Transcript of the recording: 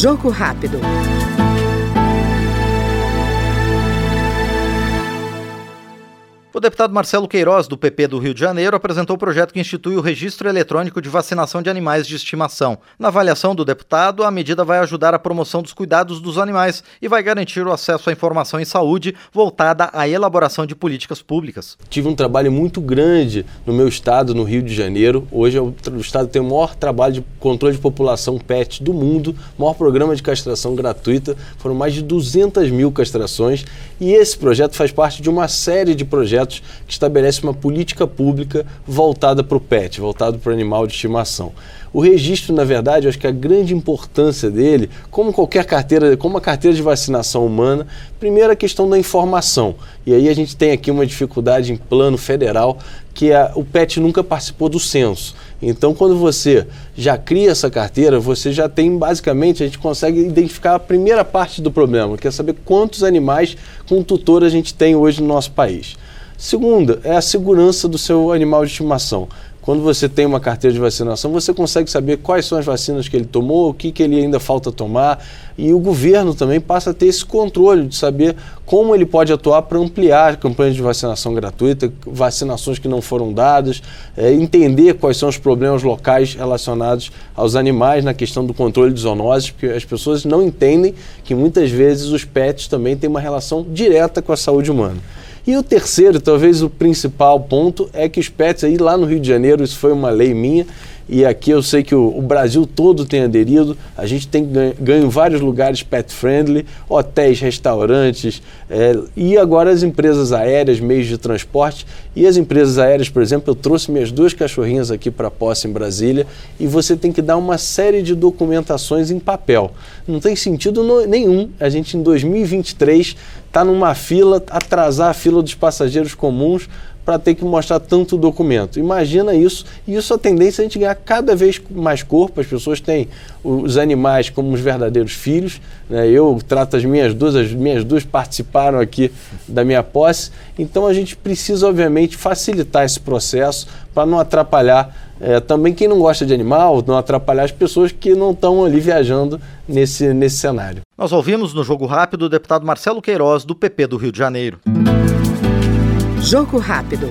Jogo rápido. O deputado Marcelo Queiroz, do PP do Rio de Janeiro, apresentou o projeto que institui o registro eletrônico de vacinação de animais de estimação. Na avaliação do deputado, a medida vai ajudar a promoção dos cuidados dos animais e vai garantir o acesso à informação em saúde voltada à elaboração de políticas públicas. Tive um trabalho muito grande no meu estado, no Rio de Janeiro. Hoje é o estado tem o maior trabalho de controle de população PET do mundo, maior programa de castração gratuita. Foram mais de 200 mil castrações e esse projeto faz parte de uma série de projetos projetos que estabelece uma política pública voltada para o pet, voltado para o animal de estimação. O registro, na verdade, eu acho que a grande importância dele, como qualquer carteira, como a carteira de vacinação humana, primeiro a questão da informação. E aí a gente tem aqui uma dificuldade em plano federal, que é, o PET nunca participou do censo. Então, quando você já cria essa carteira, você já tem basicamente, a gente consegue identificar a primeira parte do problema, que é saber quantos animais com tutor a gente tem hoje no nosso país. Segunda, é a segurança do seu animal de estimação. Quando você tem uma carteira de vacinação, você consegue saber quais são as vacinas que ele tomou, o que, que ele ainda falta tomar. E o governo também passa a ter esse controle de saber como ele pode atuar para ampliar campanhas de vacinação gratuita, vacinações que não foram dadas, é, entender quais são os problemas locais relacionados aos animais na questão do controle de zoonoses, porque as pessoas não entendem que muitas vezes os pets também têm uma relação direta com a saúde humana. E o terceiro, talvez o principal ponto, é que os pets aí lá no Rio de Janeiro, isso foi uma lei minha, e aqui eu sei que o, o, Brasil todo tem aderido. A gente tem ganho, ganho em vários lugares pet friendly, hotéis, restaurantes, é, e agora as empresas aéreas, meios de transporte. E as empresas aéreas, por exemplo, eu trouxe minhas duas cachorrinhas aqui para posse em Brasília, e você tem que dar uma série de documentações em papel. Não tem sentido no, nenhum a gente em 2023 estar tá numa fila, atrasar a fila dos passageiros comuns para ter que mostrar tanto documento. Imagina isso, e isso a tendência é a gente ganhar cada vez mais corpo, as pessoas têm os animais como os verdadeiros filhos. Né? Eu trato as minhas duas, as minhas duas participaram aqui da minha posse, então a gente precisa, obviamente, facilitar esse processo para não atrapalhar é, também quem não gosta de animal, não atrapalhar as pessoas que não estão ali viajando nesse, nesse cenário. Nós ouvimos no Jogo Rápido o deputado Marcelo Queiroz, do PP do Rio de Janeiro. Jogo rápido.